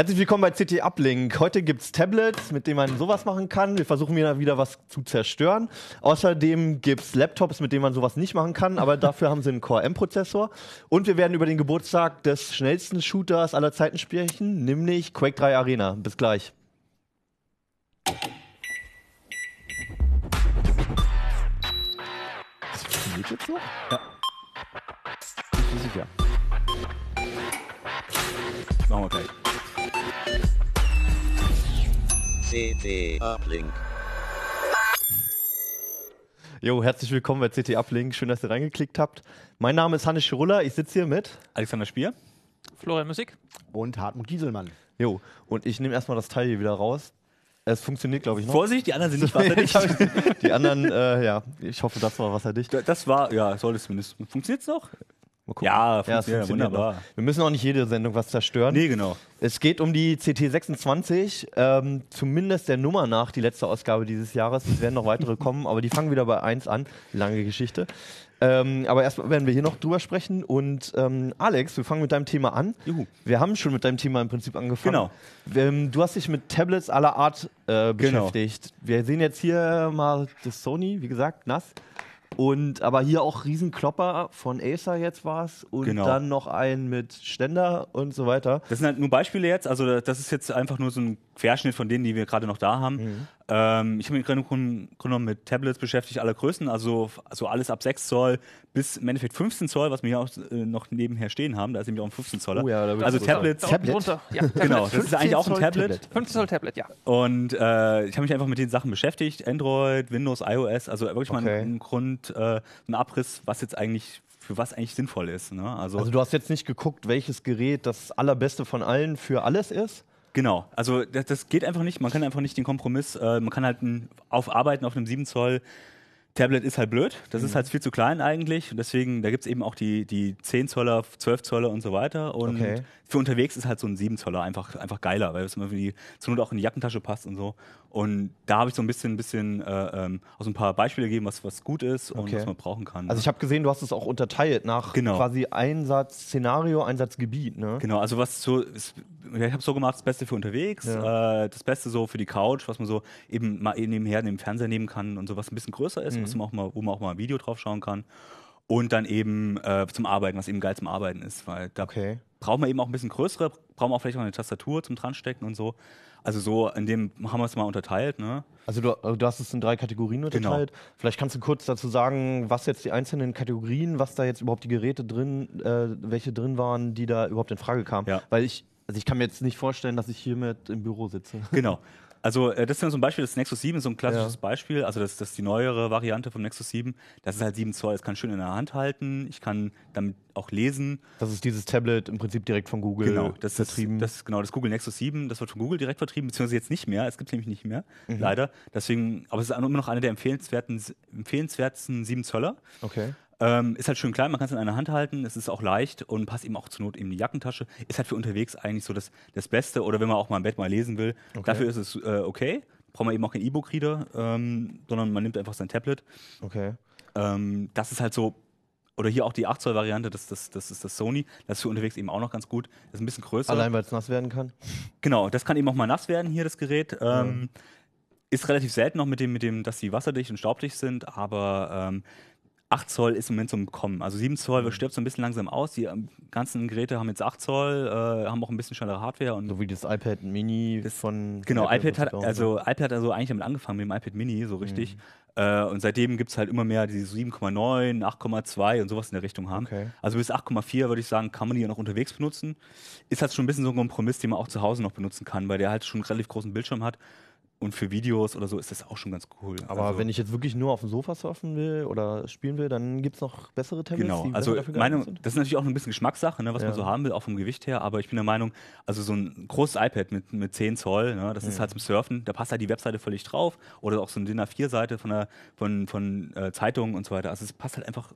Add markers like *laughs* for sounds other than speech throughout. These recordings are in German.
Herzlich willkommen bei CT Uplink. Heute gibt es Tablets, mit denen man sowas machen kann. Wir versuchen wieder, wieder was zu zerstören. Außerdem gibt es Laptops, mit denen man sowas nicht machen kann, aber *laughs* dafür haben sie einen Core M-Prozessor. Und wir werden über den Geburtstag des schnellsten Shooters aller Zeiten sprechen, nämlich Quake 3 Arena. Bis gleich. Das funktioniert jetzt so? Ja. Ich bin sicher. Machen wir gleich. CT Uplink. Jo, herzlich willkommen bei CT Uplink. Schön, dass ihr reingeklickt habt. Mein Name ist Hannes Schirulla. Ich sitze hier mit. Alexander Spier. Florian Musik. Und Hartmut Gieselmann. Jo, und ich nehme erstmal das Teil hier wieder raus. Es funktioniert, glaube ich, noch. Vorsicht, die anderen sind nicht wasserdicht. *laughs* Die anderen, äh, ja, ich hoffe, das war wasserdicht. das war, ja, soll es zumindest. Funktioniert's noch? Mal gucken. Ja, es funktioniert, wunderbar. noch. Wir müssen auch nicht jede Sendung was zerstören. Nee, genau. Es geht um die CT26, ähm, zumindest der Nummer nach, die letzte Ausgabe dieses Jahres. Es werden noch weitere *laughs* kommen, aber die fangen wieder bei 1 an. Lange Geschichte. Ähm, aber erstmal werden wir hier noch drüber sprechen. Und ähm, Alex, wir fangen mit deinem Thema an. Juhu. Wir haben schon mit deinem Thema im Prinzip angefangen. Genau. Ähm, du hast dich mit Tablets aller Art äh, Genau. beschäftigt. Wir sehen jetzt hier mal das Sony, wie gesagt, nass. Und aber hier auch Riesenklopper von Acer jetzt war es. Und Genau. dann noch ein mit Ständer und so weiter. Das sind halt nur Beispiele jetzt. Also, das ist jetzt einfach nur so ein Querschnitt von denen, die wir gerade noch da haben. Mhm. Ähm, ich habe mich gerade Grunde genommen mit Tablets beschäftigt, aller Größen. Also, also alles ab 6 Zoll bis im Endeffekt 15 Zoll, was wir hier auch äh, noch nebenher stehen haben. Da ist nämlich auch ein 15 Zoller. Oh ja, also. Tablets. Tablet? drunter. Ja, *laughs* Genau, das ist eigentlich auch ein 15 Zoll Tablet. Tablet. 15 Zoll Tablet, ja. Und äh, ich habe mich einfach mit den Sachen beschäftigt. Android, Windows, iOS, also wirklich mal Okay. ein, ein Grund, äh, ein Abriss, was jetzt eigentlich, für was eigentlich sinnvoll ist. Ne? Also, Also du hast jetzt nicht geguckt, welches Gerät das allerbeste von allen für alles ist? Genau, also das, das geht einfach nicht. Man kann einfach nicht den Kompromiss, äh, man kann halt ein, aufarbeiten auf einem 7 Zoll. Tablet ist halt blöd, das Mhm. ist halt viel zu klein eigentlich. Und deswegen, da gibt es eben auch die, die 10 Zoller, 12 Zoller und so weiter. Und Okay. für unterwegs ist halt so ein 7 Zoller einfach, einfach geiler, weil es immer wie zur Not auch in die Jackentasche passt und so. Und da habe ich so ein bisschen, bisschen äh, ähm, aus ein paar Beispiele gegeben, was, was gut ist und Okay. was man brauchen kann. Also ich habe gesehen, du hast es auch unterteilt nach Genau. quasi Einsatz-Szenario, Einsatzgebiet, ne? Genau, also was so, ich habe so gemacht, das Beste für unterwegs, Ja. äh, das Beste so für die Couch, was man so eben mal eben nebenher neben dem Fernseher nehmen kann und so was ein bisschen größer ist, was man auch mal, wo man auch mal ein Video drauf schauen kann. Und dann eben äh, zum Arbeiten, was eben geil zum Arbeiten ist, weil da Okay. braucht man eben auch ein bisschen größere, braucht man auch vielleicht auch eine Tastatur zum dranstecken und so. Also so, in dem haben wir es mal unterteilt, ne? Also du, du hast es in drei Kategorien Genau. unterteilt. Vielleicht kannst du kurz dazu sagen, was jetzt die einzelnen Kategorien, was da jetzt überhaupt die Geräte drin, äh, welche drin waren, die da überhaupt in Frage kamen. Ja. Weil ich, also ich kann mir jetzt nicht vorstellen, dass ich hiermit im Büro sitze. Genau. *laughs* Also äh, das ist ja so ein Beispiel, das Nexus 7 ist so ein klassisches Ja. Beispiel. Also das, das ist die neuere Variante vom Nexus 7. Das ist halt 7 Zoll, das kann schön in der Hand halten. Ich kann damit auch lesen. Das ist dieses Tablet im Prinzip direkt von Google Genau, das vertrieben. ist das ist genau das Google Nexus 7. Das wird von Google direkt vertrieben, beziehungsweise jetzt nicht mehr. Es gibt nämlich nicht mehr, Mhm. leider. Deswegen, aber es ist immer noch einer der empfehlenswerten, empfehlenswertesten 7 Zöller. okay. Ähm, ist halt schön klein, man kann es in einer Hand halten, es ist auch leicht und passt eben auch zur Not in die Jackentasche. Ist halt für unterwegs eigentlich so das, das Beste oder wenn man auch mal im Bett mal lesen will. Dafür ist es äh, okay. Braucht man eben auch kein E-Book-Reader, ähm, sondern man nimmt einfach sein Tablet. Okay. Ähm, das ist halt so, oder hier auch die 8 Zoll Variante, das, das, das ist das Sony. Das ist für unterwegs eben auch noch ganz gut. Das ist ein bisschen größer. Allein weil es nass werden kann. Genau, das kann eben auch mal nass werden hier, das Gerät. Ähm, Ist relativ selten noch mit dem, mit dem, dass die wasserdicht und staubdicht sind, aber ähm, 8 Zoll ist im Moment so im Kommen. Also 7 Zoll Mhm. stirbt so ein bisschen langsam aus. Die ähm, ganzen Geräte haben jetzt 8 Zoll, äh, haben auch ein bisschen schnellere Hardware und So wie das iPad Mini von. Genau, iPad hat, also iPad hat also eigentlich damit angefangen, mit dem iPad Mini, so richtig. Mhm. Äh, und seitdem gibt es halt immer mehr, die so 7,9, 8,2 und sowas in der Richtung haben. Okay. Also bis 8,4 würde ich sagen, kann man die ja noch unterwegs benutzen. Ist halt schon ein bisschen so ein Kompromiss, den man auch zu Hause noch benutzen kann, weil der halt schon einen relativ großen Bildschirm hat. Und für Videos oder so ist das auch schon ganz cool. Aber also, wenn ich jetzt wirklich nur auf dem Sofa surfen will oder spielen will, dann gibt es noch bessere Tablets, Genau, die also dafür meine, sind? das ist natürlich auch ein bisschen Geschmackssache, ne, was Ja. man so haben will, auch vom Gewicht her, aber ich bin der Meinung, also so ein großes iPad mit, mit 10 Zoll, ne, das ist Mhm. halt zum Surfen, da passt halt die Webseite völlig drauf oder auch so eine DIN A4-Seite von, der- von, von äh, Zeitungen und so weiter. Also es passt halt einfach,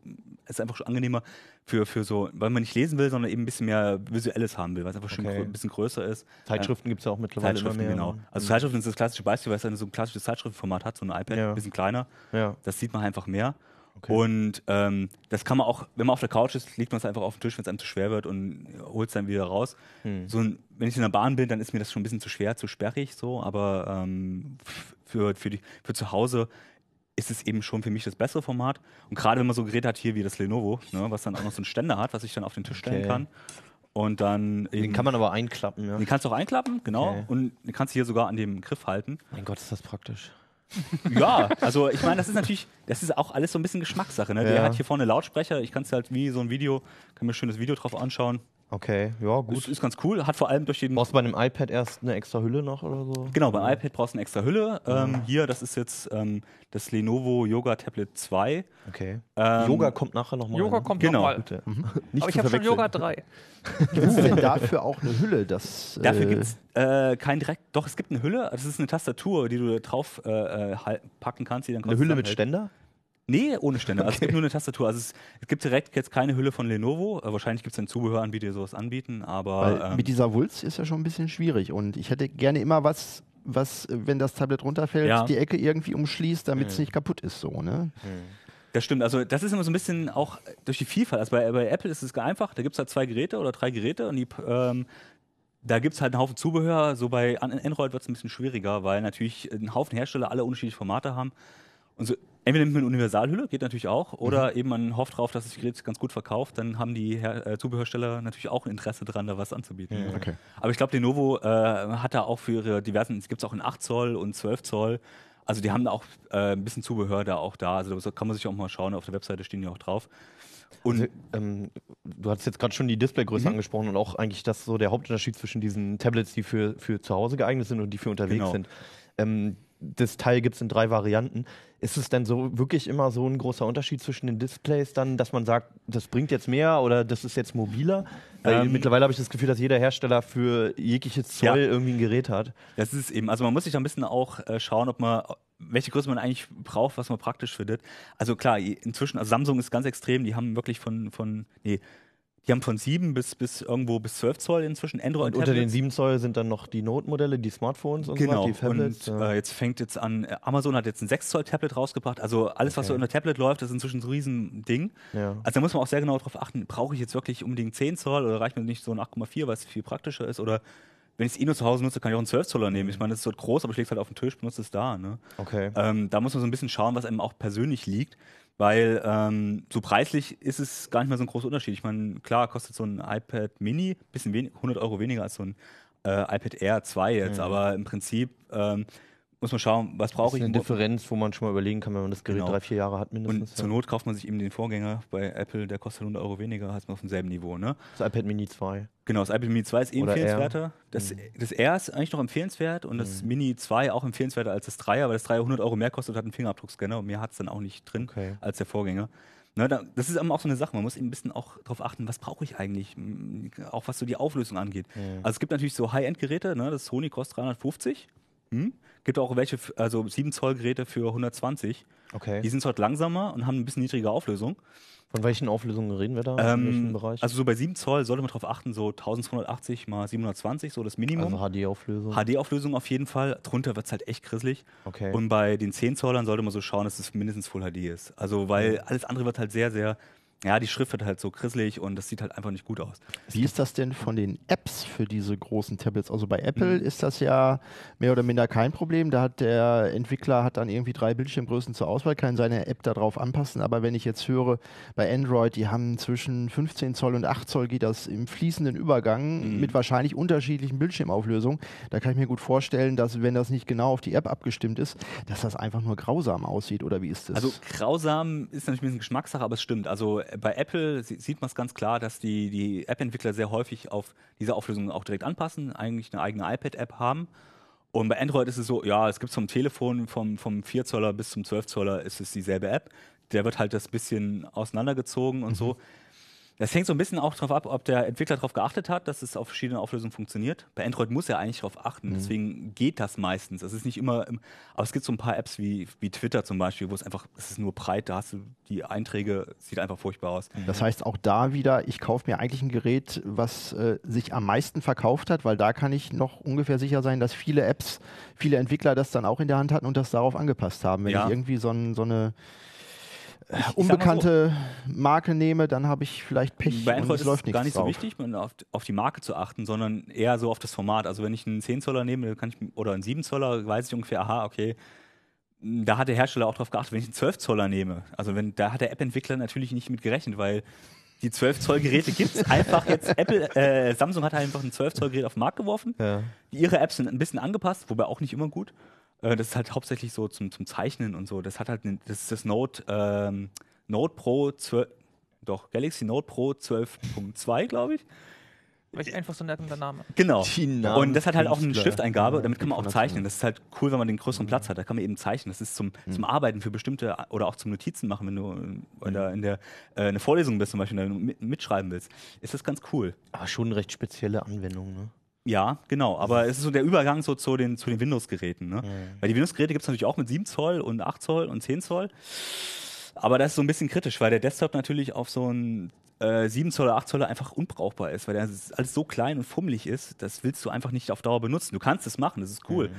ist einfach schon angenehmer für, für so, weil man nicht lesen will, sondern eben ein bisschen mehr Visuelles haben will, weil es einfach schon Okay. ein bisschen größer ist. Zeitschriften gibt es ja auch mittlerweile Zeitschriften, mehr. genau. Also Zeitschriften ist das klassische Beispiel, weil es dann so ein klassisches Zeitschriftenformat hat, so ein iPad, Ja. ein bisschen kleiner. Ja. Das sieht man einfach mehr. Und ähm, das kann man auch, wenn man auf der Couch ist, legt man es einfach auf den Tisch, wenn es einem zu schwer wird und holt es dann wieder raus. Hm. So ein, wenn ich in der Bahn bin, dann ist mir das schon ein bisschen zu schwer, zu sperrig so, aber ähm, für, für, die, für zu Hause ist es eben schon für mich das bessere Format. Und gerade wenn man so Geräte hat hier wie das Lenovo, ne, was dann auch noch so einen Ständer hat, was ich dann auf den Tisch stellen Okay. kann. Und dann Den eben, kann man aber einklappen, ja. den kannst du auch einklappen, genau. Okay. Und den kannst du hier sogar an dem Griff halten. Mein Gott, ist das praktisch. *laughs* Ja, also ich meine, das ist natürlich, das ist auch alles so ein bisschen Geschmackssache. Ne? Der Ja. hat hier vorne Lautsprecher, ich kann es halt wie so ein Video, kann mir ein schönes Video drauf anschauen. Okay, ja, Gut. Ist, ist ganz cool, hat vor allem durch den. Brauchst du bei einem iPad erst eine extra Hülle noch oder so? Genau, beim iPad brauchst du eine extra Hülle. Ähm, hier, das ist jetzt ähm, das Lenovo Yoga Tablet 2. Okay. Ähm, Yoga kommt nachher nochmal. Yoga kommt Genau. nochmal. Bitte. Aber ich habe schon. Yoga 3. Gibt es denn dafür auch eine Hülle? Das, Dafür äh, gibt es äh, kein direkt. Doch, es gibt eine Hülle. Das ist eine Tastatur, die du da drauf äh, äh, packen kannst. Die dann Eine Hülle mit hält. Ständer? Nee, ohne Ständer. Also es gibt nur eine Tastatur. Also es, es gibt direkt jetzt keine Hülle von Lenovo. Äh, wahrscheinlich gibt es dann Zubehöranbieter, die sowas anbieten. Aber Weil ähm, mit dieser Wulst ist ja schon ein bisschen schwierig und ich hätte gerne immer was, was, wenn das Tablet runterfällt, Ja. die Ecke irgendwie umschließt, damit es Mhm. nicht kaputt ist. So, ne? Das stimmt, also das ist immer so ein bisschen auch durch die Vielfalt. Also bei, bei Apple ist es einfach, da gibt es halt zwei Geräte oder drei Geräte und die, ähm, da gibt es halt einen Haufen Zubehör. So bei An- Android wird es ein bisschen schwieriger, weil natürlich ein Haufen Hersteller alle unterschiedliche Formate haben. Und so, entweder nimmt man eine Universalhülle, geht natürlich auch, oder eben man hofft darauf, dass das Gerät ganz gut verkauft, dann haben die Her äh, Zubehörsteller natürlich auch ein Interesse daran, da was anzubieten. Okay. Aber ich glaube, Lenovo äh, hat da auch für ihre diversen, es gibt es auch in 8 Zoll und 12 Zoll. Also die haben da auch äh, ein bisschen Zubehör da auch da. Also da kann man sich auch mal schauen, auf der Webseite stehen die auch drauf. Und Also, ähm, du hast jetzt gerade schon die Displaygröße Mhm. angesprochen und auch eigentlich das so der Hauptunterschied zwischen diesen Tablets, die für, für zu Hause geeignet sind und die für unterwegs Genau. sind. Ähm, das Teil gibt es in drei Varianten. Ist es denn so wirklich immer so ein großer Unterschied zwischen den Displays dann, dass man sagt, das bringt jetzt mehr oder das ist jetzt mobiler? Ähm, mittlerweile habe ich das Gefühl, dass jeder Hersteller für jegliches Zoll Ja. irgendwie ein Gerät hat. das ist eben, also man muss sich da ein bisschen auch äh, schauen, ob man, welche Größe man eigentlich braucht, was man praktisch findet. Also klar, inzwischen, also Samsung ist ganz extrem, die haben wirklich von, von nee, die haben von 7 bis, bis irgendwo bis 12 Zoll inzwischen Android Und unter den Tablets. 7 Zoll sind dann noch die Note-Modelle, die Smartphones und Genau, so, die Tablets. und ja. äh, jetzt fängt jetzt an, äh, Amazon hat jetzt ein 6 Zoll Tablet rausgebracht, also alles, was so Okay. unter Tablet läuft, ist inzwischen so ein riesen Ding. ja. Also da muss man auch sehr genau darauf achten, brauche ich jetzt wirklich unbedingt 10 Zoll oder reicht mir nicht so ein 8,4, weil es viel praktischer ist oder wenn ich es eh nur zu Hause nutze, kann ich auch einen 12 Zoller nehmen. Ich meine, das ist so groß, aber ich lege es halt auf den Tisch, benutze es da. Ne? Okay. Ähm, da muss man so ein bisschen schauen, was einem auch persönlich liegt, weil ähm, so preislich ist es gar nicht mehr so ein großer Unterschied. Ich meine, klar kostet so ein iPad Mini bisschen wenig, 100 Euro weniger als so ein äh, iPad Air 2 jetzt, Mhm. aber im Prinzip ähm, muss man schauen, was Das brauche ist ich. eine Differenz, wo man schon mal überlegen kann, wenn man das Gerät Genau. drei, vier Jahre hat mindestens. Und zur Not kauft man sich eben den Vorgänger bei Apple, der kostet 100 Euro weniger, heißt man auf demselben Niveau. Ne? Das iPad Mini 2. Genau, das iPad Mini 2 ist eh Oder empfehlenswerter. Das, Mhm. das R ist eigentlich noch empfehlenswert und das Mini 2 auch empfehlenswerter als das 3er, weil das 3er 100 Euro mehr kostet, hat einen Fingerabdruckscanner und mehr hat es dann auch nicht drin Okay. als der Vorgänger. Ne, da, das ist eben auch so eine Sache, man muss eben ein bisschen auch darauf achten, was brauche ich eigentlich, auch was so die Auflösung angeht. Mhm. Also es gibt natürlich so High-End-Geräte, ne, das Sony kostet 350. Hm? Gibt auch welche, also 7 Zoll Geräte für 120. Okay. Die sind halt langsamer und haben ein bisschen niedrigere Auflösung. Von welchen Auflösungen reden wir da? In Ähm, welchem Bereich? also so bei 7 Zoll sollte man darauf achten, so 1280 mal 720, so das Minimum. Also HD-Auflösung. HD-Auflösung auf jeden Fall. Drunter wird es halt echt grisselig. Okay. Und bei den 10 Zollern sollte man so schauen, dass es mindestens Full HD ist. Also, weil alles andere wird halt sehr, sehr, ja, die Schrift wird halt so grisselig und das sieht halt einfach nicht gut aus. Wie ist das denn von den Apps für diese großen Tablets? Also bei Apple Mhm. ist das ja mehr oder minder kein Problem. Da hat der Entwickler hat dann irgendwie drei Bildschirmgrößen zur Auswahl, kann seine App darauf anpassen. Aber wenn ich jetzt höre, bei Android, die haben zwischen 15 Zoll und 8 Zoll geht das im fließenden Übergang Mhm. mit wahrscheinlich unterschiedlichen Bildschirmauflösungen. Da kann ich mir gut vorstellen, dass wenn das nicht genau auf die App abgestimmt ist, dass das einfach nur grausam aussieht. Oder wie ist das? Also grausam ist natürlich ein bisschen Geschmackssache, aber es stimmt. Also bei Apple sie- sieht man es ganz klar, dass die, die App-Entwickler sehr häufig auf diese Auflösung auch direkt anpassen, eigentlich eine eigene iPad-App haben. Und bei Android ist es so, ja, es gibt vom Telefon, vom, vom 4 Zoller bis zum 12 Zoller ist es dieselbe App. Der wird halt das bisschen auseinandergezogen und so. Das hängt so ein bisschen auch darauf ab, ob der Entwickler darauf geachtet hat, dass es auf verschiedenen Auflösungen funktioniert. Bei Android muss er eigentlich darauf achten, deswegen geht das meistens. Es ist nicht immer, im, aber es gibt so ein paar Apps wie, wie Twitter zum Beispiel, wo es einfach, es ist nur breit, da hast du die Einträge, sieht einfach furchtbar aus. Das heißt auch da wieder, ich kaufe mir eigentlich ein Gerät, was äh, sich am meisten verkauft hat, weil da kann ich noch ungefähr sicher sein, dass viele Apps, viele Entwickler das dann auch in der Hand hatten und das darauf angepasst haben. Wenn Ja. ich irgendwie so, ein, so eine ich unbekannte Marke nehme, dann habe ich vielleicht Pech Bei und Android es ist läuft es gar nicht so drauf. wichtig, auf, auf die Marke zu achten, sondern eher so auf das Format. Also wenn ich einen 10 Zoller nehme, kann ich, oder einen 7 Zoller, weiß ich ungefähr, aha, okay, da hat der Hersteller auch drauf geachtet, wenn ich einen 12 Zoller nehme. Also wenn, da hat der App-Entwickler natürlich nicht mit gerechnet, weil die 12 Zoll Geräte gibt es *laughs* einfach jetzt. Apple, äh, Samsung hat einfach ein 12 Zoll Gerät auf den Markt geworfen. Ja. Ihre Apps sind ein bisschen angepasst, wobei auch nicht immer gut. Äh, das ist halt hauptsächlich so zum, zum Zeichnen und so. Das hat halt, ne, das ist das Note, ähm, Note Pro 12, doch, Galaxy Note Pro 12.2, glaube ich. Welch einfach so ein netter Name. Genau. Und das hat halt auch eine. Stifteingabe, damit kann man auch zeichnen. Das ist halt cool, wenn man den größeren Platz hat. Da kann man eben zeichnen. Das ist zum, zum Arbeiten für bestimmte oder auch zum Notizen machen, wenn du äh, oder in der äh, eine Vorlesung bist zum Beispiel, wenn du mit, mitschreiben willst. Ist das ganz cool. Aber schon eine recht spezielle Anwendung, ne? Ja, genau. Aber es ist so der Übergang so zu den, zu den Windows-Geräten. Ne? Weil die Windows-Geräte gibt es natürlich auch mit 7 Zoll und 8 Zoll und 10 Zoll. Aber das ist so ein bisschen kritisch, weil der Desktop natürlich auf so ein äh, 7 Zoll oder 8 Zoll einfach unbrauchbar ist, weil der alles so klein und fummelig ist, das willst du einfach nicht auf Dauer benutzen. Du kannst es machen, das ist cool.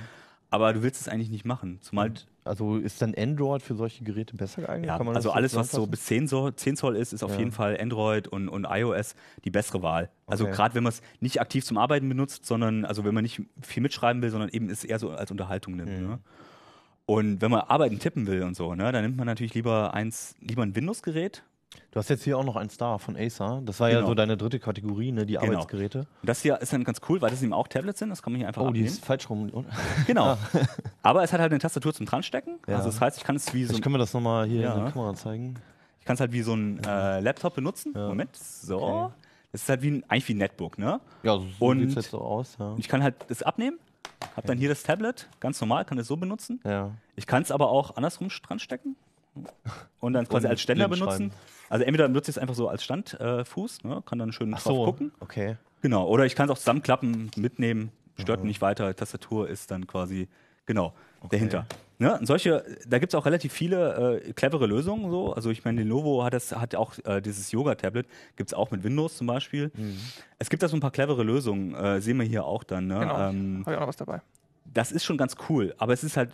Aber du willst es eigentlich nicht machen. Zumal Also ist dann Android für solche Geräte besser geeignet? ja, also alles, was so bis 10 Zoll, 10 Zoll ist, ist auf Ja. jeden Fall Android und, und iOS die bessere Wahl. Also Okay. gerade wenn man es nicht aktiv zum Arbeiten benutzt, sondern also wenn man nicht viel mitschreiben will, sondern eben es eher so als Unterhaltung nimmt. Mhm. Ne? Und wenn man Arbeiten tippen will und so, ne, dann nimmt man natürlich lieber eins, lieber ein Windows-Gerät. Du hast jetzt hier auch noch eins da von Acer. Das war ja Genau. so deine dritte Kategorie, ne? Die Genau. Arbeitsgeräte. Und das hier ist dann ganz cool, weil das eben auch Tablets sind, das kann man hier einfach Oh, die abnehmen. ist falsch rum. *laughs* Genau. Aber es hat halt eine Tastatur zum Dranstecken. Ja. Also das heißt, ich kann es wie so Vielleicht können wir das nochmal hier Ja. in der Kamera zeigen. Ich kann es halt wie so ein äh, Laptop benutzen. Ja. Moment, so. Okay. Das ist halt wie ein, eigentlich wie ein Netbook, ne? Ja, so Und- sieht es jetzt so aus. Ja. Ich kann halt das abnehmen, habe dann hier das Tablet, ganz normal, kann es so benutzen. ja. Ich kann es aber auch andersrum dran stecken und dann quasi Und als Ständer benutzen. Also entweder benutze ich es einfach so als Standfuß, äh, ne? kann dann schön Ach drauf so, gucken. okay. Genau. Oder ich kann es auch zusammenklappen, mitnehmen, stört nicht weiter. Tastatur ist dann quasi, genau, dahinter. Ne? Solche, da gibt es auch relativ viele äh, clevere Lösungen. So. Also ich meine, Lenovo hat das, hat auch äh, dieses Yoga-Tablet, gibt es auch mit Windows zum Beispiel. Es gibt da so ein paar clevere Lösungen, äh, sehen wir hier auch dann. Ne? Genau. Ähm, Habe ich auch noch was dabei. das ist schon ganz cool, aber es ist halt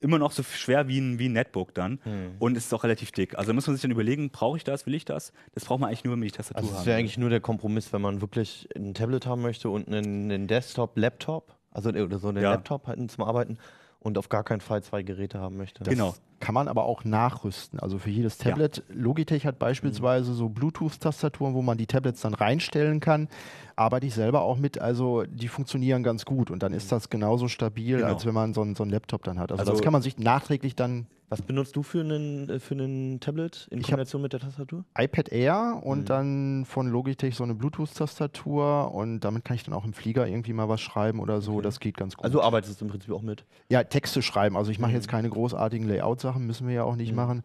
immer noch so schwer wie ein, wie ein Netbook dann. Hm. Und es ist auch relativ dick. Also da muss man sich dann überlegen, brauche ich das, will ich das? Das braucht man eigentlich nur, wenn ich Tastatur Also habe. wäre eigentlich nur der Kompromiss, wenn man wirklich ein Tablet haben möchte und einen, einen Desktop, Laptop, also oder so einen Ja. Laptop halt zum Arbeiten und auf gar keinen Fall zwei Geräte haben möchte. Genau. Kann man aber auch nachrüsten. Also für jedes Tablet. Logitech hat beispielsweise so Bluetooth-Tastaturen, wo man die Tablets dann reinstellen kann. Arbeite ich selber auch mit. Also die funktionieren ganz gut. Und dann ist das genauso stabil, Genau. als wenn man so, einen- so einen Laptop dann hat. Also, Also- das kann man sich nachträglich dann Was benutzt du für einen, äh, für einen Tablet in Ich Kombination mit der Tastatur? iPad Air und Mhm. dann von Logitech so eine Bluetooth-Tastatur und damit kann ich dann auch im Flieger irgendwie mal was schreiben oder so. Okay. Das geht ganz gut. Also du arbeitest im Prinzip auch mit. ja, Texte schreiben. Also ich mache Mhm. jetzt keine großartigen Layout-Sachen, müssen wir ja auch nicht Mhm. machen.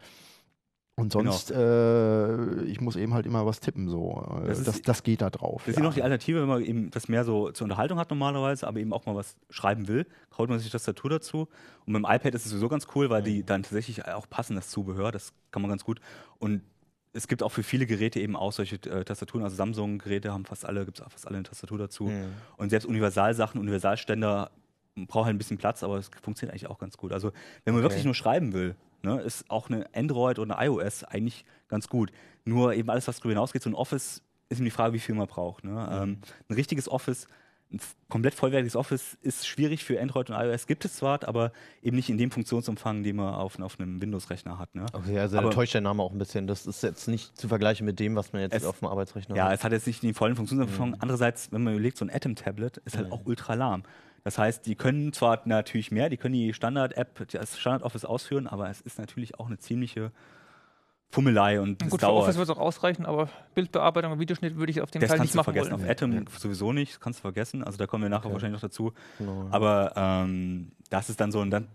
Und Genau. sonst, äh, ich muss eben halt immer was tippen, so. Äh, Das Das, ist- das, geht da drauf. Das ist ja. noch die Alternative, wenn man eben das mehr so zur Unterhaltung hat normalerweise, aber eben auch mal was schreiben will, haut man sich die Tastatur dazu. Und mit dem iPad ist es sowieso ganz cool, weil die dann tatsächlich auch passen, das Zubehör, das kann man ganz gut. Und es gibt auch für viele Geräte eben auch solche äh, Tastaturen, also Samsung-Geräte haben fast alle, gibt es auch fast alle eine Tastatur dazu. Mhm. Und selbst Universalsachen, Universalständer braucht halt ein bisschen Platz, aber es funktioniert eigentlich auch ganz gut. Also wenn man Okay. wirklich nur schreiben will, ne, ist auch eine Android oder eine iOS eigentlich ganz gut. Nur eben alles, was darüber hinausgeht, so ein Office, ist eben die Frage, wie viel man braucht. Ne? Ähm, ein richtiges Office, ein komplett vollwertiges Office ist schwierig für Android und iOS, gibt es zwar, aber eben nicht in dem Funktionsumfang, den man auf, auf einem Windows-Rechner hat. Ne? Okay, also Aber- täuscht der Name auch ein bisschen. Das ist jetzt nicht zu vergleichen mit dem, was man jetzt Es- auf dem Arbeitsrechner Ja, hat. es hat jetzt nicht den vollen Funktionsumfang. Andererseits, wenn man überlegt, so ein Atom-Tablet ist halt auch ultra lahm. Das heißt, die können zwar natürlich mehr, die können die Standard-App, das Standard-Office ausführen, aber es ist natürlich auch eine ziemliche Fummelei und es Gut, dauert. Office wird es auch ausreichen, aber Bildbearbeitung und Videoschnitt würde ich auf den das kannst nicht du machen vergessen. wollen. Auf Atom sowieso nicht, das kannst du vergessen. Also da kommen wir nachher Okay. wahrscheinlich noch dazu. Genau. Aber ähm, das ist dann so, und dann,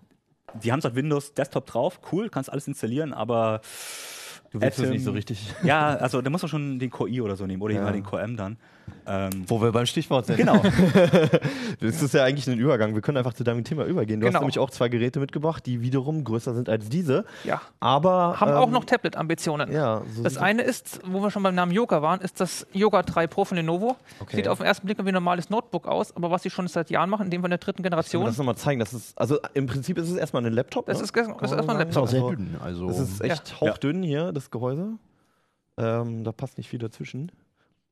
die haben zwar Windows Desktop drauf, cool, kannst alles installieren, aber du willst es Atom- nicht so richtig. ja, *laughs* also da muss man schon den Core i oder so nehmen oder Ja. den Core M dann. Ähm, Wo wir beim Stichwort sind. genau. *laughs* Das ist ja eigentlich ein Übergang. Wir können einfach zu deinem Thema übergehen. Du Genau. hast nämlich auch zwei Geräte mitgebracht, die wiederum größer sind als diese. Ja. Aber. Haben auch ähm, noch Tablet-Ambitionen. Ja, so Das eine ist, wo wir schon beim Namen Yoga waren, ist das Yoga 3 Pro von Lenovo. Okay. Sieht auf den ersten Blick wie ein normales Notebook aus, aber was sie schon seit Jahren machen, in dem von der dritten Kann man Generation, das nochmal zeigen? Das ist, also im Prinzip ist es erstmal ein Laptop. Das ne? ist Kann das ist erstmal ein sagen. Ist auch sehr Also, dünn. Also Das ist echt hauchdünn hier, das Gehäuse. Ähm, da passt nicht viel dazwischen.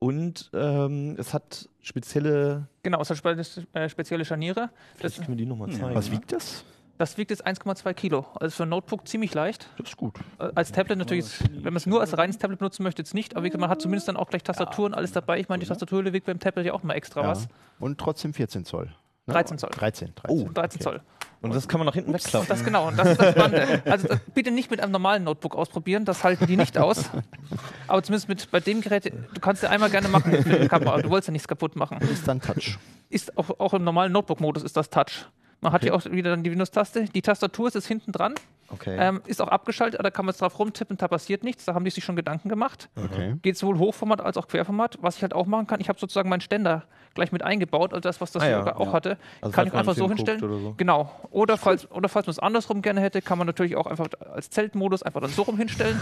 Und ähm, es hat spezielle. genau, es hat spe äh, spezielle Scharniere. Das, Vielleicht können wir die nochmal zeigen. was wiegt das? das wiegt jetzt 1,2 Kilo. Also für ein Notebook ziemlich leicht. Das ist gut. Äh, Als Tablet natürlich, ist- wenn man es nur als reines Tablet benutzen möchte, jetzt nicht. Aber wie gesagt, man hat zumindest dann auch gleich Tastatur und alles dabei. Ich meine, die Tastatur wiegt beim Tablet ja auch mal extra Ja. was. Und trotzdem 14 Zoll. Ne? 13 Zoll. 13, 13. Oh, 13 okay. Zoll. Und das kann man nach hinten wegklappen. Das genau, das ist das Spannende. *laughs* Also das, bitte nicht mit einem normalen Notebook ausprobieren, das halten die nicht aus. Aber zumindest mit bei dem Gerät, du kannst ja einmal gerne machen mit der Kamera, du wolltest ja nichts kaputt machen. Ist dann Touch. Ist auch, auch im normalen Notebook-Modus ist das Touch. Man hat hier auch wieder dann die Windows-Taste. Die Tastatur ist jetzt hinten dran, Okay. ähm, ist auch abgeschaltet, da kann man jetzt drauf rumtippen, da passiert nichts. Da haben die sich schon Gedanken gemacht. Okay. Geht sowohl Hochformat als auch Querformat. Was ich halt auch machen kann, ich habe sozusagen meinen Ständer gleich mit eingebaut, also das, was das Ah ja, sogar auch ja. hatte, Also kann ich man einfach so hinstellen. oder so. Genau. Oder *laughs* falls, oder falls man es andersrum gerne hätte, kann man natürlich auch einfach als Zeltmodus einfach dann so rum hinstellen.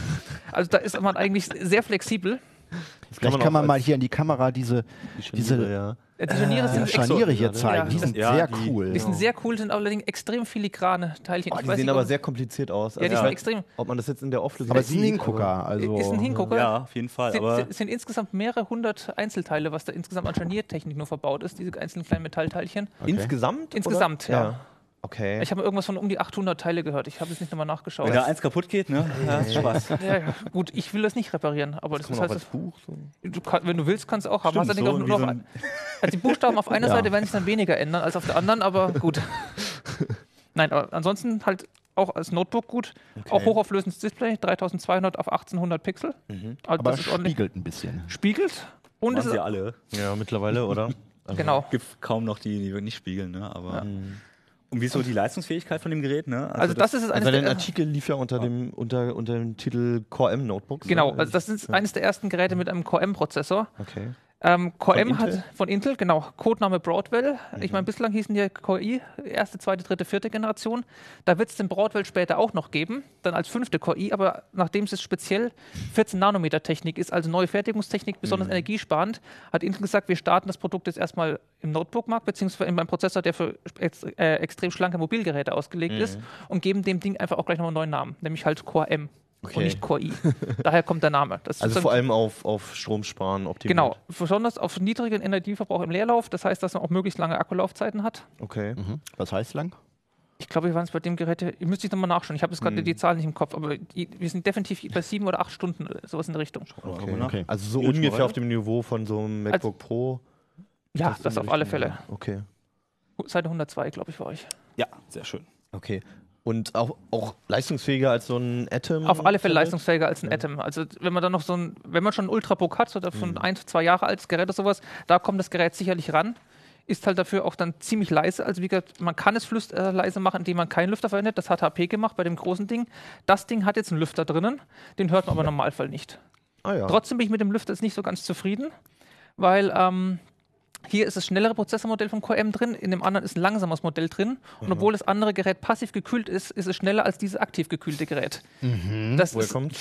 Also da ist man eigentlich sehr flexibel. Das Vielleicht kann auch man mal hier in die Kamera diese, die diese Scharniere, ja. Äh, Die Scharniere ja, sind, Scharniere hier Ja, zeigen. Die sind ja, sehr die- cool. die sind sehr cool, sind allerdings extrem filigrane Teilchen. Oh, die sehen nicht, aber sehr kompliziert aus. Ja, die Also, sind extrem. Ob man das jetzt in der Auflösung aber es ist ein sieht, Hingucker. Also, ist ein Hingucker. ja, auf jeden Fall. Sind, Aber sind, sind insgesamt mehrere hundert Einzelteile, was da insgesamt an Scharniertechnik nur verbaut ist, diese einzelnen kleinen Metallteilchen. aber Insgesamt? Insgesamt, oder? ja. Okay. Ich habe irgendwas von um die 800 Teile gehört. Ich habe jetzt nicht nochmal nachgeschaut. wenn da eins kaputt geht, ne? Ja, ist Spaß. Ja, ja, gut, ich will das nicht reparieren, aber das man auch halt als Buch so. Du kann, wenn du willst, kannst du auch haben. Stimmt, Hast so nur noch, so ein- also die Buchstaben auf einer Ja. Seite werden sich dann weniger ändern als auf der anderen, aber *laughs* gut. Nein, aber ansonsten halt auch als Notebook gut. Auch hochauflösendes Display, 3200 auf 1800 Pixel. Also aber das ist ordentlich. spiegelt ein bisschen. Spiegelt. Und es Machen ist, sie alle. Ja, mittlerweile, oder? *laughs* Also, genau. Gibt kaum noch die, die nicht spiegeln, ne? Aber. Und wie ist so die Leistungsfähigkeit von dem Gerät, ne? Also das, ist es eines Also dein der, Artikel lief ja unter dem, unter, unter dem Titel Core M Notebooks. genau, ne? also das ist eines der ersten Geräte mit einem Core M-Prozessor. Okay. Ähm, Core Von M hat Intel? von Intel, genau, Codename Broadwell. Ich Mhm. meine, bislang hießen die Core i, erste, zweite, dritte, vierte Generation. Da wird es den Broadwell später auch noch geben, dann als fünfte Core i, aber nachdem es jetzt speziell 14 Nanometer Technik ist, also neue Fertigungstechnik, Mhm. besonders energiesparend, hat Intel gesagt, wir starten das Produkt jetzt erstmal im Notebook-Markt, beziehungsweise in einem Prozessor, der für ex äh, extrem schlanke Mobilgeräte ausgelegt Mhm. ist und geben dem Ding einfach auch gleich noch einen neuen Namen, nämlich halt Core M. Okay. Und nicht Core i. Daher kommt der Name. Das Also vor allem auf, auf Stromsparen optimiert. Genau, besonders auf niedrigen Energieverbrauch im Leerlauf. Das heißt, dass man auch möglichst lange Akkulaufzeiten hat. Okay. Mhm. Was heißt lang? Ich glaube, wir waren es bei dem Gerät, ich müsste ich nochmal nachschauen. Ich habe jetzt gerade die Zahlen nicht im Kopf, aber wir sind definitiv bei sieben oder acht Stunden, äh, sowas in der Richtung. Okay. Okay. Also so ungefähr oder? auf dem Niveau von so einem MacBook Pro. Ja, in das die auf alle Fälle. Okay. Seite 102, glaube ich, für euch. Ja, sehr schön. Okay. Und auch, auch leistungsfähiger als so ein Atom? Auf alle Fälle leistungsfähiger als ein Atom. Also wenn man dann noch so ein, wenn man schon ein Ultrabook hat oder von ein, zwei Jahre altes Gerät oder sowas, da kommt das Gerät sicherlich ran. Ist halt dafür auch dann ziemlich leise. Also wie gesagt, man kann es flüst, äh, leise machen, indem man keinen Lüfter verwendet. Das hat HP gemacht bei dem großen Ding. Das Ding hat jetzt einen Lüfter drinnen, den hört man aber im Normalfall nicht. Ah ja. Trotzdem bin ich mit dem Lüfter jetzt nicht so ganz zufrieden, weil ähm, hier ist das schnellere Prozessormodell vom Core M drin, in dem anderen ist ein langsames Modell drin. Und obwohl das andere Gerät passiv gekühlt ist, ist es schneller als dieses aktiv gekühlte Gerät. Das, Woher kommt?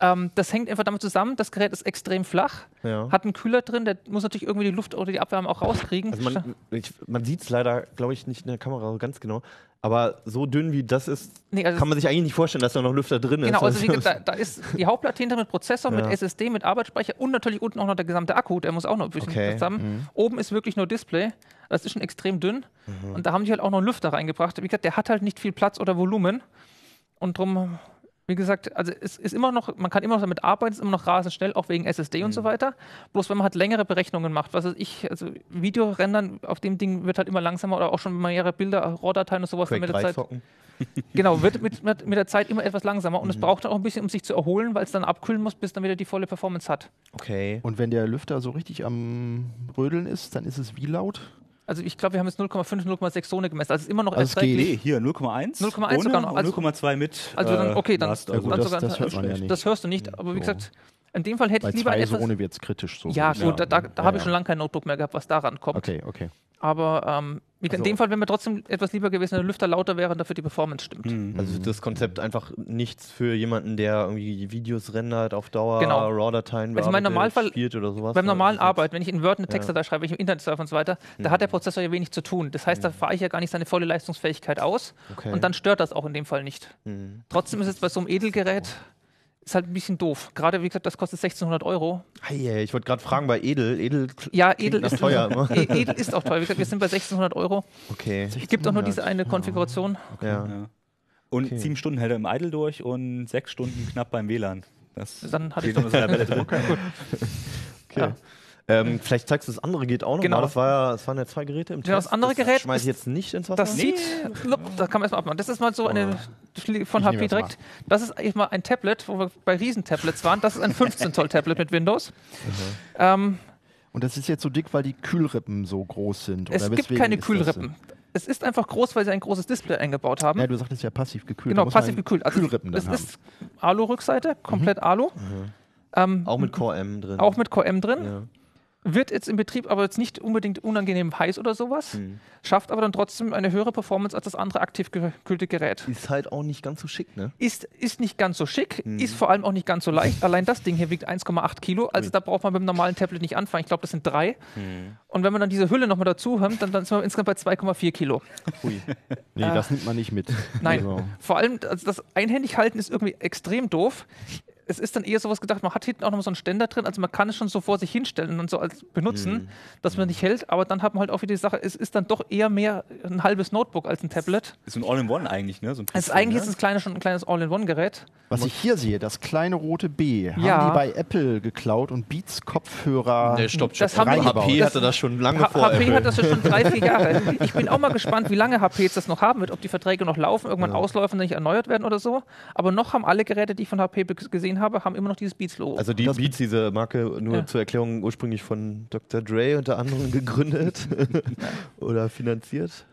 ähm, das hängt einfach damit zusammen, das Gerät ist extrem flach, Ja. hat einen Kühler drin, der muss natürlich irgendwie die Luft oder die Abwärme auch rauskriegen. Also man, man sieht es leider, glaube ich, nicht in der Kamera ganz genau. Aber so dünn wie das ist, Nee, also kann man sich eigentlich nicht vorstellen, dass da noch Lüfter drin ist. Genau, also wie gesagt, da, da ist die Hauptplatte hinter mit Prozessor, mit Ja. SSD, mit Arbeitsspeicher und natürlich unten auch noch der gesamte Akku, der muss auch noch ein bisschen Okay. zusammen. Oben ist wirklich nur Display, das ist schon extrem dünn. Und da haben die halt auch noch einen Lüfter reingebracht. Wie gesagt, der hat halt nicht viel Platz oder Volumen. Und drum, wie gesagt, also es ist immer noch, man kann immer noch damit arbeiten, es ist immer noch rasend schnell, auch wegen SSD und so weiter. Bloß wenn man halt längere Berechnungen macht, was weiß ich, also Videorendern auf dem Ding wird halt immer langsamer oder auch schon mehrere Bilder, RAW-Dateien und sowas dann Quake mit der 3 Zeit. zocken. *laughs* *laughs* Genau, wird mit, mit, mit der Zeit immer etwas langsamer und Mhm. es braucht auch ein bisschen, um sich zu erholen, weil es dann abkühlen muss, bis dann wieder die volle Performance hat. Okay. Und wenn der Lüfter so richtig am Rödeln ist, dann ist es wie laut? Also ich glaube, wir haben jetzt 0,5, 0,6 Zone gemessen. Also es ist immer noch Also es geht. erträglich. Nee, hier 0,1. 0,1 ohne sogar noch, also- 0,2 mit. Also dann, okay, dann, Last, Ja also gut, dann das- sogar, das hört man ja nicht. Das hörst du nicht, aber wie So. gesagt, In dem Fall hätte Bei ich lieber zwei etwas. Zone wird es kritisch. So ja, gut, ich da, da, da Ja, habe ich ja. schon lange kein Notebook mehr gehabt, was daran kommt. Okay, okay. Aber ähm, gesagt, in Also- dem Fall wäre mir trotzdem etwas lieber gewesen, wenn der Lüfter lauter wäre und dafür die Performance stimmt. Mhm. Also das Konzept einfach nichts für jemanden, der irgendwie Videos rendert auf Dauer, Genau. RAW-Dateien Also im bearbeitet, Normalfall- spielt oder sowas. Beim Ja, normalen Arbeit, wenn ich in Word eine Ja. Textdatei schreibe, wenn ich im Internet surfe und so weiter, da hat der Prozessor ja wenig zu tun. Das heißt, da fahre ich ja gar nicht seine volle Leistungsfähigkeit aus Okay. und dann stört das auch in dem Fall nicht. Mhm. Trotzdem ist es bei so einem Edelgerät ist halt ein bisschen doof. Gerade, wie gesagt, das kostet 1600 Euro. Hey, ich wollte gerade fragen, bei Edel, Edel Ja, Edel ist teuer immer. *laughs* E- *laughs* Edel ist auch teuer. Wie gesagt, wir sind bei 1600 Euro. Okay. Es gibt auch nur diese eine Konfiguration. Ja. Ja. Und Okay. sieben Stunden hält er im Idle durch und sechs Stunden knapp beim WLAN. Das Dann hatte ich steht noch in der Tabelle drin. *laughs* Okay. Ja. Ähm, vielleicht zeigst du das andere geht auch noch Genau. mal. Das, war ja, das waren ja zwei Geräte im das Test. andere Gerät schmeiß ich jetzt nicht ins Wasser. Das sieht, Lup, da kann man erstmal abmachen. Das ist mal so eine von Ich HP das direkt. Das ist eigentlich mal ein Tablet, wo wir bei Riesentablets waren. Das ist ein 15 Zoll Tablet mit Windows. Ähm, Und das ist jetzt so dick, weil die Kühlrippen so groß sind. es oder gibt keine das? Kühlrippen. Es ist einfach groß, weil sie ein großes Display eingebaut haben. Ja, du sagtest ja passiv gekühlt. genau, passiv gekühlt. Also Kühlrippen haben. ist Alu-Rückseite, komplett Alu. Ähm, Auch mit Core M drin. auch mit Core M drin. Ja. Wird jetzt im Betrieb aber jetzt nicht unbedingt unangenehm heiß oder sowas. Hm. Schafft aber dann trotzdem eine höhere Performance als das andere aktiv gekühlte Gerät. Ist halt auch nicht ganz so schick, ne? Ist, ist nicht ganz so schick, Mhm. ist vor allem auch nicht ganz so leicht. Allein das Ding hier wiegt 1,8 Kilo, also da braucht man dem normalen Tablet nicht anfangen. Ich glaube, das sind drei. Mhm. Und wenn man dann diese Hülle nochmal dazu hat, dann, dann sind wir insgesamt bei 2,4 Kilo. Hui. Nee, Äh, das nimmt man nicht mit. Nein, Also, vor allem also das einhändig halten ist irgendwie extrem doof. Es ist dann eher sowas gedacht, man hat hinten auch noch so einen Ständer drin, also man kann es schon so vor sich hinstellen und so als benutzen, Mhm. dass man nicht hält, aber dann hat man halt auch wieder die Sache, es ist dann doch eher mehr ein halbes Notebook als ein Tablet. Ist ein All-in-One eigentlich, ne? So ein Es ist eigentlich ne? ist es kleine, schon ein kleines All-in-One-Gerät. was ich hier sehe, das kleine rote B, haben Ja. die bei Apple geklaut und Beats Kopfhörer. Nee, stopp, Das haben wir- HP das- hatte das schon lange H vor HP Apple. hat das ja schon drei, vier Jahre. *laughs* Ich bin auch mal gespannt, wie lange HP jetzt das noch haben wird, ob die Verträge noch laufen, irgendwann ausläufen und nicht erneuert werden oder so. Aber noch haben alle Geräte, die ich von HP gesehen habe, haben immer noch dieses Beats-Logo. Also die Das- Beats, diese Marke, nur Ja. zur Erklärung, ursprünglich von Dr. Dre unter anderem gegründet *laughs* oder finanziert.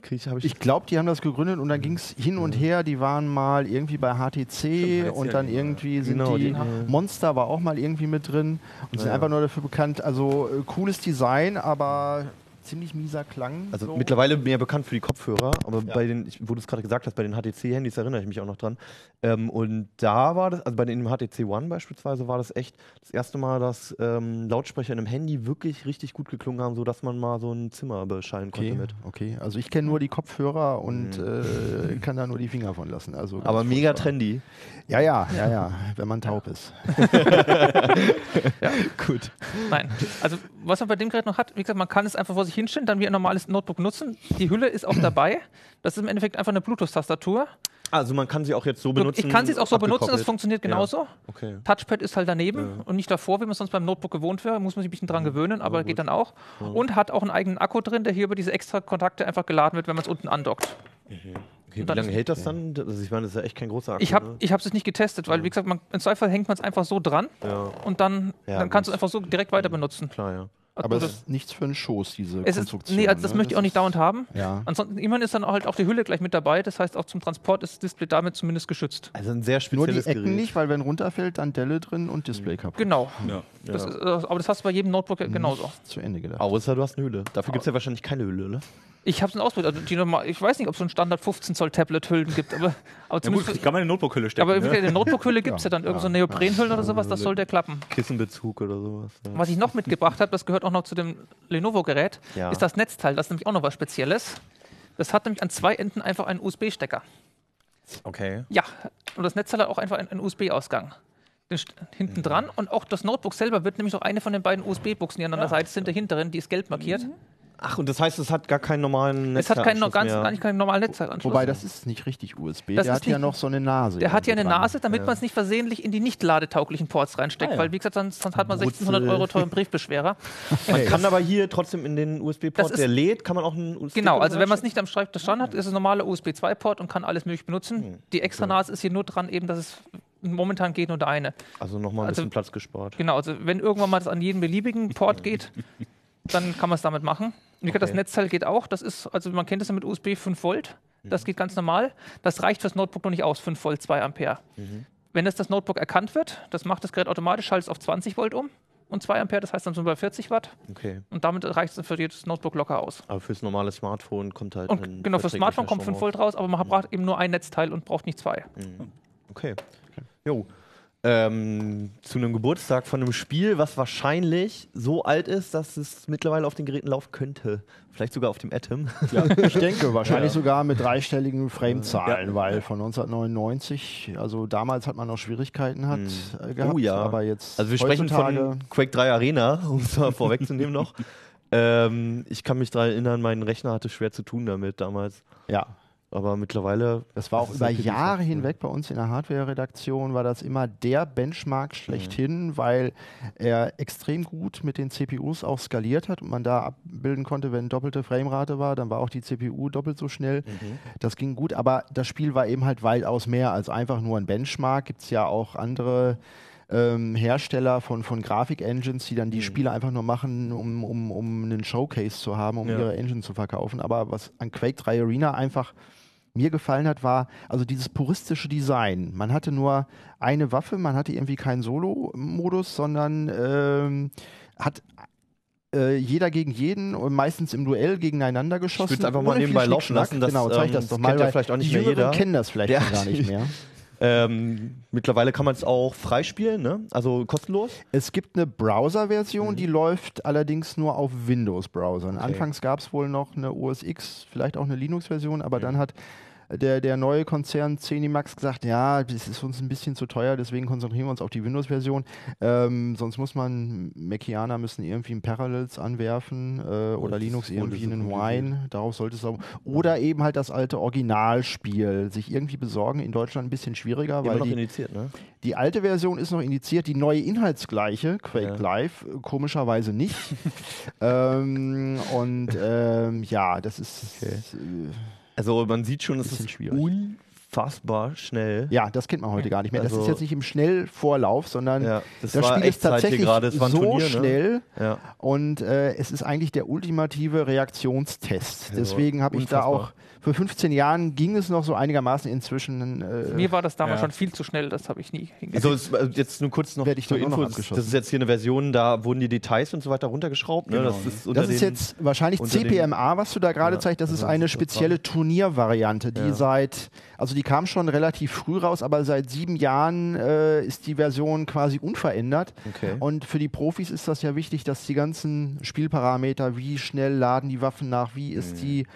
Krieg ich, ich, glaube, die haben das gegründet und dann ging es hin und her. Die waren mal irgendwie bei HTC Stimmt, und dann ja. irgendwie sind Genau, die. Monster war auch mal irgendwie mit drin und sind Ja. einfach nur dafür bekannt. Also äh, cooles Design, aber ziemlich mieser Klang. Also so. mittlerweile mehr bekannt für die Kopfhörer, aber Ja. bei den, ich, wo du es gerade gesagt hast, bei den HTC-Handys erinnere ich mich auch noch dran. Ähm, und da war das, also bei dem HTC One beispielsweise war das echt das erste Mal, dass ähm, Lautsprecher in einem Handy wirklich richtig gut geklungen haben, sodass man mal so ein Zimmer beschallen konnte Okay, mit. okay, also ich kenne nur die Kopfhörer und äh, kann da nur die Finger von lassen. Also Aber mega furchtbar. trendy. Ja, ja, ja, ja, wenn man taub ist. *laughs* *laughs* Gut. Nein. Also, was man bei dem Gerät noch hat, wie gesagt, man kann es einfach vor sich hinstellen, dann wie ein normales Notebook nutzen. Die Hülle ist auch dabei. Das ist im Endeffekt einfach eine Bluetooth-Tastatur. Also man kann sie auch jetzt so benutzen. Ich kann sie auch so benutzen, das funktioniert Ja. genauso. Okay. Touchpad ist halt daneben Ja. und nicht davor, wie man sonst beim Notebook gewohnt wäre. Muss man sich ein bisschen dran gewöhnen, aber gut. geht dann auch. Und hat auch einen eigenen Akku drin, der hier über diese extra Kontakte einfach geladen wird, wenn man es unten andockt. Okay, Und wie lange hält das dann? Also ich meine, das ist ja echt kein großer Akku. Ich habe ne? es nicht getestet, weil, wie gesagt, man, im Zweifel hängt man es einfach so dran Ja, und dann, Ja, dann kannst du es einfach so direkt weiter benutzen. klar, ja. Aber es das, ist nichts für einen Schoß, diese es ist, Konstruktion. nee, also das ne? möchte ich auch nicht ist- dauernd haben. Ja. Ansonsten, immerhin ist dann auch halt auch die Hülle gleich mit dabei. Das heißt, auch zum Transport ist das Display damit zumindest geschützt. Also ein sehr Nur die spezielles Ecken Gerät. nicht, weil wenn runterfällt, dann Delle drin und Display kaputt. Genau. Ja. Das Ja. ist, äh, aber das hast du bei jedem Notebook genauso. Nicht Zu Ende gedacht. Außer du hast eine Hülle. Dafür gibt es ja wahrscheinlich keine Hülle, ne? Ich habe es ausprobiert. Also die normal, ich weiß nicht, ob es so ein Standard 15 Zoll Tablet-Hüllen gibt, aber, aber Ja, gut, kann man in eine Notebook-Hülle stecken. aber ne? eine Notebook-Hülle gibt es ja. dann irgend so Neoprenhüllen oder sowas, das sollte klappen. Kissenbezug oder sowas. Ja. Was ich noch mitgebracht habe, das gehört auch noch zu dem Lenovo-Gerät, Ja. ist das Netzteil. Das ist nämlich auch noch was Spezielles. Das hat nämlich an zwei Enden einfach einen USB-Stecker. Okay. Ja, und das Netzteil hat auch einfach einen, einen USB-Ausgang. Hinten dran und auch das Notebook selber wird nämlich noch eine von den beiden USB-Buchsen, die an der Seite sind, der hinteren, die ist gelb markiert. Ach, und das heißt, es hat gar keinen normalen Es hat keinen, ganz, mehr. gar nicht keinen normalen Netzteilanschluss. Wobei, das ist nicht richtig USB. Das der hat ja noch so eine Nase. Der hat ja eine dran. Nase, damit Ja. man es nicht versehentlich in die nicht ladetauglichen Ports reinsteckt, Ah, ja. weil wie gesagt, sonst, sonst hat man Wurzel. 1600 Euro teuren Briefbeschwerer. *laughs* Man kann aber hier trotzdem in den USB-Port, Das ist- der lädt, kann man auch einen USB Genau, also wenn man es nicht am Schreibtisch dran hat, ist es ein normaler USB-2-Port und kann alles möglich benutzen. Hm, Die extra Nase ist hier nur dran, eben, dass es momentan geht nur der eine. Also nochmal ein also- bisschen Platz gespart. Genau, also wenn irgendwann mal das an jeden beliebigen Port geht, *laughs* dann kann man es damit machen. Und wie gesagt, das Okay. Netzteil geht auch. Das ist, also man kennt es ja mit USB 5 Volt. Das geht ganz normal. Das reicht fürs Notebook noch nicht aus, 5 Volt, 2 Ampere. Wenn das das Notebook erkannt wird, das macht das Gerät automatisch, schaltet es auf 20 Volt um und 2 Ampere, das heißt dann sind wir bei 40 Watt Okay. und damit reicht es für jedes Notebook locker aus. Aber fürs normale Smartphone kommt halt. Und ein genau, fürs Smartphone kommt Strom 5 Volt raus, aber man braucht eben nur ein Netzteil und braucht nicht zwei. Okay. Jo. Ähm, zu einem Geburtstag von einem Spiel, was wahrscheinlich so alt ist, dass es mittlerweile auf den Geräten laufen könnte. Vielleicht sogar auf dem Atom. Ich denke, wahrscheinlich sogar mit dreistelligen Frame-Zahlen, weil von 1999, also damals hat man noch Schwierigkeiten hat, äh, gehabt, Oh ja. aber jetzt Also wir sprechen von Quake 3 Arena, *laughs* um es mal vorwegzunehmen noch. *laughs* Ähm, ich kann mich daran erinnern, mein Rechner hatte schwer zu tun damit damals. ja, Aber mittlerweile. Das war auch über Jahre hinweg bei uns in der Hardware-Redaktion, war das immer der Benchmark schlechthin, weil er extrem gut mit den CPUs auch skaliert hat und man da abbilden konnte, wenn doppelte Framerate war, dann war auch die CPU doppelt so schnell. Das ging gut, aber das Spiel war eben halt weitaus mehr als einfach nur ein Benchmark. Gibt es ja auch andere ähm, Hersteller von, von Grafik-Engines, die dann die Spiele einfach nur machen, um, um, um einen Showcase zu haben, um Ja. ihre Engine zu verkaufen. Aber was an Quake 3 Arena einfach mir gefallen hat, war also dieses puristische Design. Man hatte nur eine Waffe, man hatte irgendwie keinen Solo-Modus, sondern ähm, hat äh, jeder gegen jeden und meistens im Duell gegeneinander geschossen. würd's einfach mal ohne viel nebenbei laufen lassen, das, genau, zeig ähm, das doch kennt mal. ja weil vielleicht auch nicht mehr jeder. kennen das vielleicht Ja. gar nicht mehr. *laughs* Ähm, mittlerweile kann man es auch freispielen, ne? Also kostenlos. Es gibt eine Browser-Version, Mhm. die läuft allerdings nur auf Windows-Browsern. Anfangs gab es wohl noch eine OS X, vielleicht auch eine Linux-Version, aber dann hat der, der neue Konzern Zenimax gesagt, ja, das ist uns ein bisschen zu teuer, deswegen konzentrieren wir uns auf die Windows-Version. Ähm, sonst muss man, Macianer müssen irgendwie ein Parallels anwerfen äh, oder Linux irgendwie einen. Wine, darauf sollte es auch. Oder eben halt das alte Originalspiel sich irgendwie besorgen. In Deutschland ein bisschen schwieriger, Immer weil noch die, indiziert, ne? die alte Version ist noch indiziert, die neue inhaltsgleiche, Quake Ja. Live, komischerweise nicht. *laughs* ähm, und ähm, ja, das ist. Äh, Also man sieht schon, es ist schwierig. unfassbar schnell. ja, das kennt man heute gar nicht mehr. das Also- ist jetzt nicht im Schnellvorlauf, sondern Ja, das das Spiel ist tatsächlich gerade, so Turnier, ne? schnell Ja. und äh, es ist eigentlich der ultimative Reaktionstest. Also, Deswegen habe ich da auch. Für 15 Jahren ging es noch so einigermaßen inzwischen. Äh, Mir war das damals Ja. schon viel zu schnell, das habe ich nie hingekriegt. Also es, jetzt nur kurz noch zur dann auch noch Info, das ist jetzt hier eine Version, da wurden die Details und so weiter runtergeschraubt. Ne? Genau, Das ist, unter Das ist jetzt wahrscheinlich CPMA, was du da gerade Ja, zeigst. Das ist eine das ist spezielle Turniervariante, die Ja. seit, also die kam schon relativ früh raus, aber seit sieben Jahren äh, ist die Version quasi unverändert. Okay. Und für die Profis ist das ja wichtig, dass die ganzen Spielparameter, wie schnell laden die Waffen nach, wie Mhm. ist die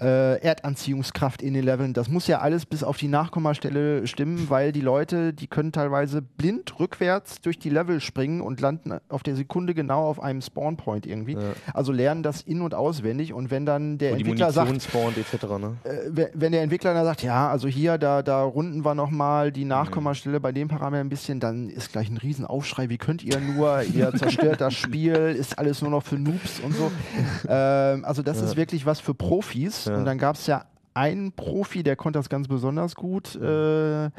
äh, Erdanziehungskraft in den Leveln, das muss ja alles bis auf die Nachkommastelle stimmen, weil die Leute, die können teilweise blind rückwärts durch die Level springen und landen auf der Sekunde genau auf einem Spawnpoint irgendwie. Ja. Also lernen das in- und auswendig und wenn dann der die Entwickler sagt, spawnt etc. Ne? äh, we- wenn der Entwickler dann sagt, ja, also hier, da, da runden wir nochmal die Nachkommastelle bei dem Parameter ein bisschen, dann ist gleich ein Riesenaufschrei, wie könnt ihr nur, ihr *laughs* zerstört das Spiel, ist alles nur noch für Noobs und so. *laughs* Ähm, also das ist wirklich was für Profis Ja. und dann gab es ja einen Profi, der konnte das ganz besonders gut, äh,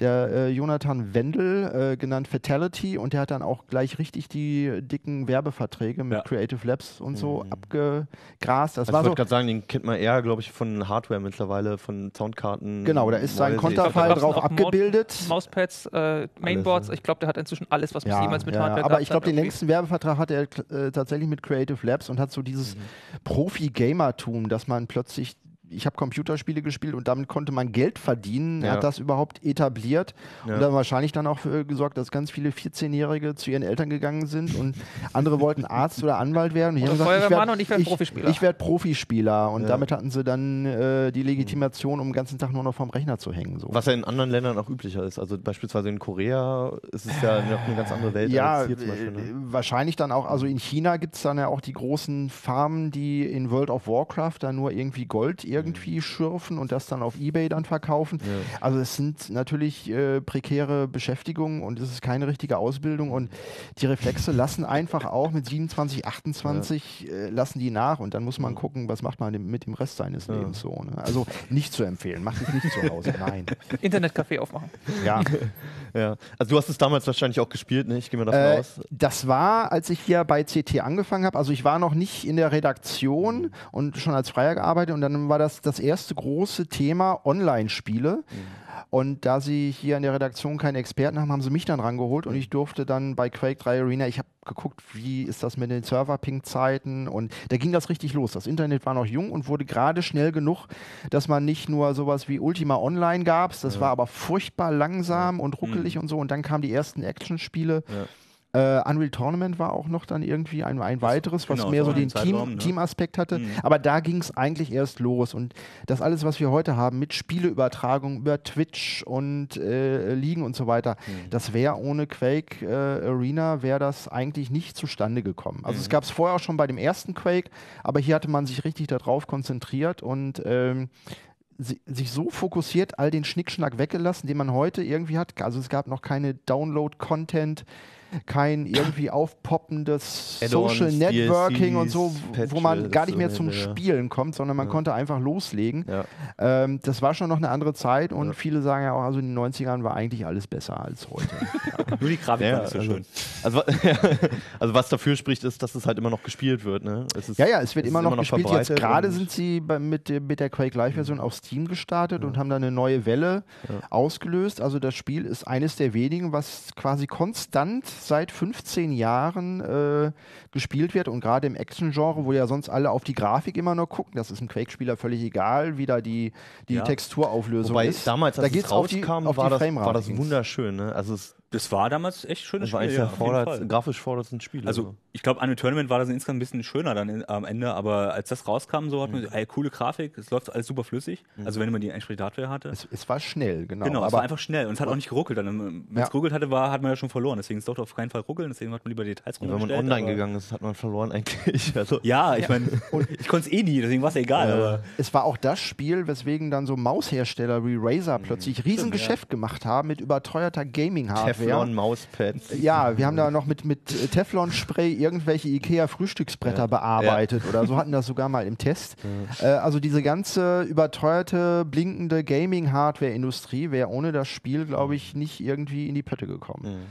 der äh, Jonathan Wendel, äh, genannt Fatality, und der hat dann auch gleich richtig die dicken Werbeverträge mit Ja. Creative Labs und so abgegrast. Das Also war ich so, wollte gerade sagen, den kennt man eher, glaube ich, von Hardware mittlerweile, von Soundkarten. Genau, da ist sein gab's drauf abgebildet. Mauspads, äh, Mainboards, ich glaube, der hat inzwischen alles, was Ja, jemals mit ja, Hardware aber ich glaube, hat den irgendwie- längsten Werbevertrag hatte er äh, tatsächlich mit Creative Labs und hat so dieses Mhm. Profi-Gamertum, dass man plötzlich ich habe Computerspiele gespielt und damit konnte man Geld verdienen. Er Ja. hat das überhaupt etabliert Ja. und dann wahrscheinlich dann auch für gesorgt, dass ganz viele 14-Jährige zu ihren Eltern gegangen sind und andere wollten *laughs* Arzt oder Anwalt werden. Und Oder haben gesagt, ich werd Profispieler. Ich werde Profispieler und Ja. damit hatten sie dann äh, die Legitimation, um den ganzen Tag nur noch vorm Rechner zu hängen. So. Was ja in anderen Ländern auch üblicher ist. Also beispielsweise in Korea ist es ja noch eine ganz andere Welt Ja, als hier zum Beispiel. äh, Ne? wahrscheinlich dann auch, also in China gibt es dann ja auch die großen Farmen, die in World of Warcraft dann nur irgendwie Gold irgendwie schürfen und das dann auf Ebay dann verkaufen. Also es sind natürlich äh, prekäre Beschäftigungen und es ist keine richtige Ausbildung und die Reflexe lassen einfach auch mit 27, 28 äh, lassen die nach und dann muss man gucken, was macht man mit dem Rest seines Lebens so. Ne? Also nicht zu empfehlen, macht es nicht zu Hause, *laughs* nein. Internetcafé aufmachen. Ja. *laughs* Ja. Also du hast es damals wahrscheinlich auch gespielt, ne? Ich gehe mal davon Äh, aus. das war, als ich hier bei CT angefangen habe. Also ich war noch nicht in der Redaktion und schon als Freier gearbeitet und dann war das das erste große Thema Online-Spiele. Und da sie hier in der Redaktion keine Experten haben, haben sie mich dann rangeholt und ich durfte dann bei Quake 3 Arena, ich habe geguckt, wie ist das mit den Server-Ping-Zeiten und da ging das richtig los. Das Internet war noch jung und wurde gerade schnell genug, dass man nicht nur sowas wie Ultima Online gab, das war aber furchtbar langsam und ruckelig und so. Und dann kamen die ersten Actionspiele. Äh, Unreal Tournament war auch noch dann irgendwie ein, ein weiteres, was genau, mehr so den Team, ne? Teamaspekt hatte. Aber da ging es eigentlich erst los. Und das alles, was wir heute haben, mit Spieleübertragung über Twitch und äh, Ligen und so weiter, das wäre ohne Quake äh, Arena, wäre das eigentlich nicht zustande gekommen. Also es gab es vorher auch schon bei dem ersten Quake, aber hier hatte man sich richtig darauf konzentriert und ähm, si- sich so fokussiert, all den Schnickschnack weggelassen, den man heute irgendwie hat. Also es gab noch keine Download-Content, kein irgendwie *laughs* aufpoppendes Social Networking und so, DLCs, wo man gar nicht mehr ohne zum. Spielen kommt, sondern man konnte einfach loslegen. Ja. Ähm, das war schon noch eine andere Zeit und Ja. viele sagen ja auch, also in den 90ern war eigentlich alles besser als heute. *laughs* Nur die Grafik Ja, war nicht so also, schön. also, *laughs* also was dafür spricht, ist, dass es halt immer noch gespielt wird. Ne? Es ist, Ja, ja, es wird ist immer noch gespielt. Jetzt gerade sind sie bei, mit, der- mit der Quake Live-Version auf Steam gestartet und haben da eine neue Welle ausgelöst. Also das Spiel ist eines der wenigen, was quasi konstant seit 15 Jahren äh, gespielt wird. Und gerade im Action-Genre, wo ja sonst alle auf die Grafik immer nur gucken, das ist ein Quake-Spieler völlig egal, wie da die, die Ja. Texturauflösung Wobei ist. damals, als da es geht's auf die, rauskam, auf war, die das, war das wunderschön. Ne? Also es, Das war damals echt schönes es war Spiel. eines Ja, Fall. grafisch vordersten Spiele. Also ich glaube, an Tournament war das insgesamt ein bisschen schöner dann in, am Ende, aber als das rauskam, so hat man, ey, coole Grafik, es läuft alles super flüssig. Also wenn man die entsprechende Hardware hatte. Es, es war schnell, genau. Genau, es aber war einfach schnell und es hat auch nicht geruckelt. Wenn es Ja. geruckelt hatte, war, hat man ja schon verloren. Deswegen es durfte auf keinen Fall ruckeln, deswegen hat man lieber Details Und wenn man online gegangen ist, hat man verloren eigentlich. *laughs* Also, Ja, ich meine, ich konnte es eh nie, deswegen war es egal. Aber Es war auch das Spiel, weswegen dann so Maushersteller wie Razer plötzlich Riesengeschäft gemacht haben mit überteuerter Gaming-Hardware. Teflon, Mauspads. Ja, wir haben da noch mit, mit Teflon-Spray irgendwelche IKEA-Frühstücksbretter bearbeitet oder so hatten das sogar mal im Test. Äh, also diese ganze überteuerte, blinkende Gaming-Hardware-Industrie wäre ohne das Spiel, glaube ich, nicht irgendwie in die Pötte gekommen.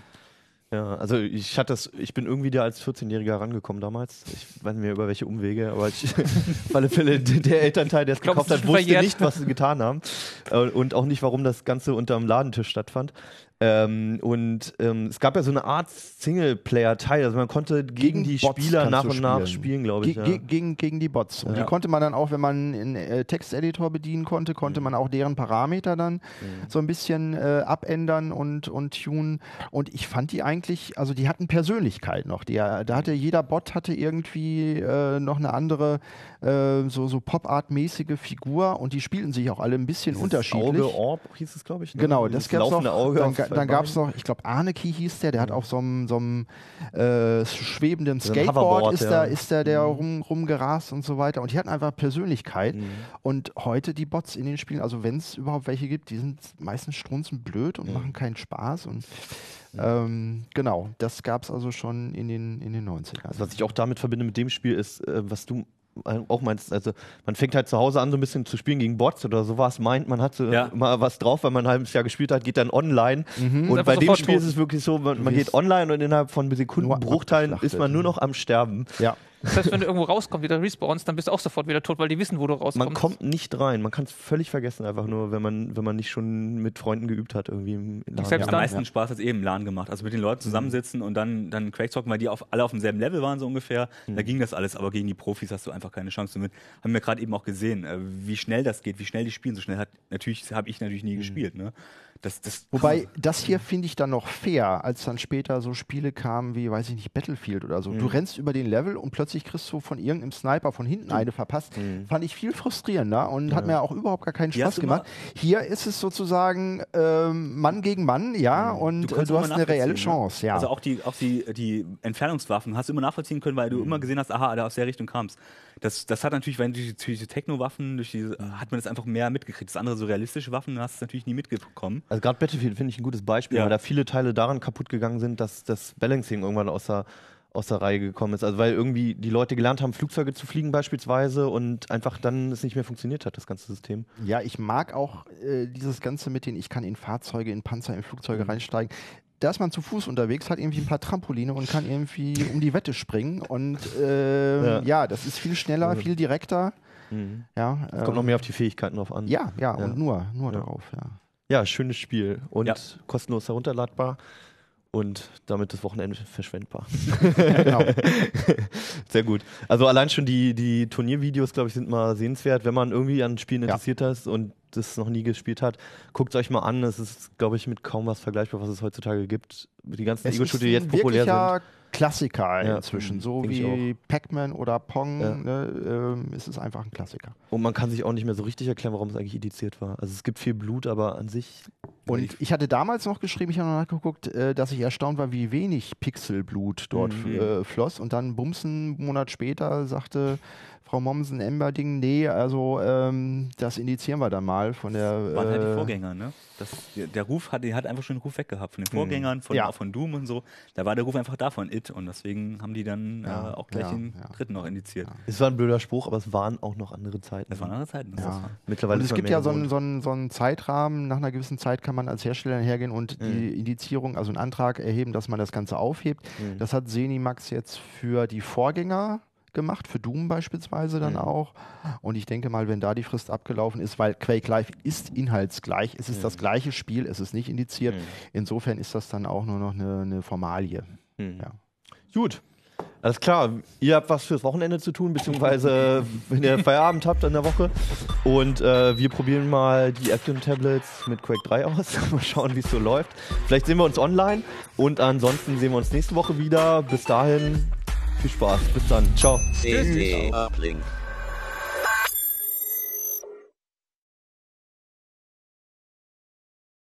Ja, also ich hatte das, ich bin irgendwie da als 14-Jähriger rangekommen damals. Ich weiß nicht mehr über welche Umwege, aber ich, *laughs* auf alle Fälle der Elternteil, der es gekauft hat, wusste verjährt. nicht, was sie getan haben. Äh, Und auch nicht, warum das Ganze unterm Ladentisch stattfand. Ähm, und ähm, es gab ja so eine Art Singleplayer-Teil, also man konnte gegen, Gegen die Bots Spieler nach und nach spielen. glaube ich. Ge Ja. ge gegen, gegen die Bots. Und Ja. die konnte man dann auch, wenn man einen äh, Texteditor bedienen konnte, konnte man auch deren Parameter dann so ein bisschen äh, abändern und, und tunen. Und ich fand die eigentlich, also die hatten Persönlichkeit noch. Die, da hatte jeder Bot hatte irgendwie äh, noch eine andere, äh, so, so Pop-Art-mäßige Figur und die spielten sich auch alle ein bisschen Dieses unterschiedlich. Auge Orb hieß es, glaube ich. ne? Genau, das gab's laufende noch. Auge dann dann gab es noch, ich glaube, Arneki hieß der, der hat auf so einem äh, schwebenden Skateboard ist, da, ist da der rum, rumgerast und so weiter. Und die hatten einfach Persönlichkeit. Und heute die Bots in den Spielen, also wenn es überhaupt welche gibt, die sind meistens strunzenblöd und machen keinen Spaß. Und ähm, genau, das gab es also schon in den, in den 90ern. Also was ich auch damit verbinde mit dem Spiel ist, äh, was du auch meinst, also man fängt halt zu Hause an, so ein bisschen zu spielen gegen Bots oder sowas, meint, man hat so Ja. mal was drauf, weil man ein halbes Jahr gespielt hat, geht dann online. Und Ist bei dem Spiel tot. ist es wirklich so, man, man geht online und innerhalb von Sekundenbruchteilen ist man nur noch am Sterben. ja. Das heißt, wenn du irgendwo rauskommst, wieder respawnst, dann bist du auch sofort wieder tot, weil die wissen, wo du rauskommst. Man kommt nicht rein, man kann es völlig vergessen, einfach nur, wenn man, wenn man nicht schon mit Freunden geübt hat, irgendwie im LAN. selbst am meisten Spaß hat es eben im LAN gemacht. Also mit den Leuten zusammensitzen und dann, dann Quake zocken, weil die auf, alle auf demselben Level waren, so ungefähr. Da ging das alles, aber gegen die Profis hast du einfach keine Chance. Damit haben wir gerade eben auch gesehen, äh, wie schnell das geht, wie schnell die spielen. So schnell hat natürlich habe ich natürlich nie gespielt. Ne? Das, das Wobei, das hier finde ich dann noch fair, als dann später so Spiele kamen wie, weiß ich nicht, Battlefield oder so. Mhm. Du rennst über den Level und plötzlich kriegst du von irgendeinem Sniper von hinten eine verpasst. Fand ich viel frustrierender und hat mir auch überhaupt gar keinen Spaß du gemacht. Hier ist es sozusagen ähm, Mann gegen Mann, ja, und du, äh, du immer hast eine reelle ne? Chance, ja. Also auch die, auch die, die Entfernungswaffen hast du immer nachvollziehen können, weil du immer gesehen hast, aha, da aus der Richtung kam's. Das, das hat natürlich, wenn durch die, durch die Techno-Waffen, durch die, hat man das einfach mehr mitgekriegt. Das andere, so realistische Waffen, hast du natürlich nie mitbekommen. Also gerade Battlefield finde ich ein gutes Beispiel, Ja. weil da viele Teile daran kaputt gegangen sind, dass das Balancing irgendwann aus der, aus der Reihe gekommen ist. Also weil irgendwie die Leute gelernt haben, Flugzeuge zu fliegen beispielsweise und einfach dann es nicht mehr funktioniert hat, das ganze System. Ja, ich mag auch äh, dieses Ganze mit den, ich kann in Fahrzeuge, in Panzer, in Flugzeuge Mhm. reinsteigen. Da ist man zu Fuß unterwegs, hat irgendwie ein paar Trampoline und kann irgendwie um die Wette springen. Und äh, Ja. ja. das ist viel schneller, viel direkter. Ja, Es kommt noch mehr auf die Fähigkeiten drauf an. ja, ja, Ja. und nur, nur Ja. darauf, ja. Ja, schönes Spiel und Ja. kostenlos herunterladbar und damit das Wochenende verschwendbar. *laughs* genau. *laughs* Sehr gut. Also allein schon die, die Turniervideos, glaube ich, sind mal sehenswert. Wenn man irgendwie an Spielen Ja. interessiert ist und das noch nie gespielt hat, guckt es euch mal an. Es ist, glaube ich, mit kaum was vergleichbar, was es heutzutage gibt. Die ganzen Ego-Shooter, die jetzt populär sind. Klassiker Ja, inzwischen. So wie Pac-Man oder Pong. Ja. Ne, ähm, es ist einfach ein Klassiker. Und man kann sich auch nicht mehr so richtig erklären, warum es eigentlich indiziert war. Also es gibt viel Blut, aber an sich. Und ich hatte damals noch geschrieben, ich habe noch nachgeguckt, äh, dass ich erstaunt war, wie wenig Pixelblut dort Mhm. äh, floss. Und dann bumsen, einen Monat später, sagte Frau Mommsen Emberding, nee, also ähm, das indizieren wir dann mal von der. waren halt die äh, Vorgänger, ne? Das, der, Ruf hat, der hat einfach schon den Ruf weggehabt von den Vorgängern, von, Ja. auch von Doom und so. Da war der Ruf einfach da von It und deswegen haben die dann Ja, äh, auch gleich ja, den ja. dritten noch indiziert. Es war ein blöder Spruch, aber es waren auch noch andere Zeiten. Das waren andere Zeiten. Das Mittlerweile Und es gibt ja so einen, so, einen, so einen Zeitrahmen, nach einer gewissen Zeit kann man als Hersteller hergehen und Mhm. die Indizierung, also einen Antrag erheben, dass man das Ganze aufhebt. Mhm. Das hat Zenimax jetzt für die Vorgänger gemacht, für Doom beispielsweise dann Mhm. auch. Und ich denke mal, wenn da die Frist abgelaufen ist, weil Quake Live ist inhaltsgleich, es ist das gleiche Spiel, es ist nicht indiziert. Mhm. Insofern ist das dann auch nur noch eine, eine Formalie. Mhm. Ja. Gut. Alles klar, ihr habt was fürs Wochenende zu tun, beziehungsweise *laughs* wenn ihr Feierabend habt in der Woche. Und äh, wir probieren mal die Action Tablets mit Quake 3 aus. *laughs* mal schauen, wie es so läuft. Vielleicht sehen wir uns online und ansonsten sehen wir uns nächste Woche wieder. Bis dahin, viel Spaß. Bis dann. Ciao. Uplink.